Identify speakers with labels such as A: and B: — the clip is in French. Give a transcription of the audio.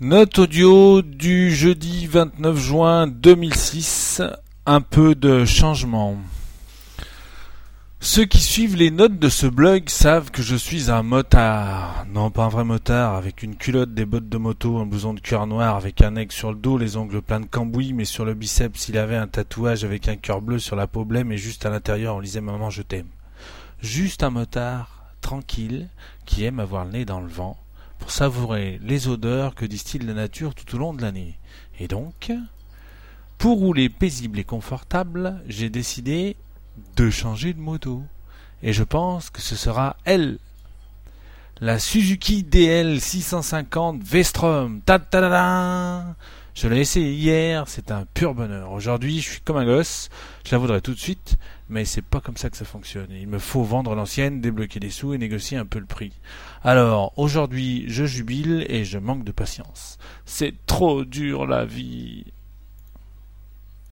A: Note audio du jeudi 29 juin 2006. Un peu de changement. Ceux qui suivent les notes de ce blog savent que je suis un motard. Non, pas un vrai motard, avec une culotte, des bottes de moto, un blouson de cuir noir, avec un aigle sur le dos, les ongles pleins de cambouis, mais sur le biceps il avait un tatouage avec un cœur bleu sur la peau blême et juste à l'intérieur on lisait Maman je t'aime. Juste un motard, tranquille, qui aime avoir le nez dans le vent, pour savourer les odeurs que distille la nature tout au long de l'année. Et donc, pour rouler paisible et confortable, j'ai décidé de changer de moto. Et je pense que ce sera elle. La Suzuki DL 650 V-Strom. Ta -ta je l'ai essayé hier, c'est un pur bonheur. Aujourd'hui, je suis comme un gosse, je la voudrais tout de suite, mais c'est pas comme ça que ça fonctionne. Il me faut vendre l'ancienne, débloquer des sous et négocier un peu le prix. Alors, aujourd'hui, je jubile et je manque de patience. C'est trop dur la vie.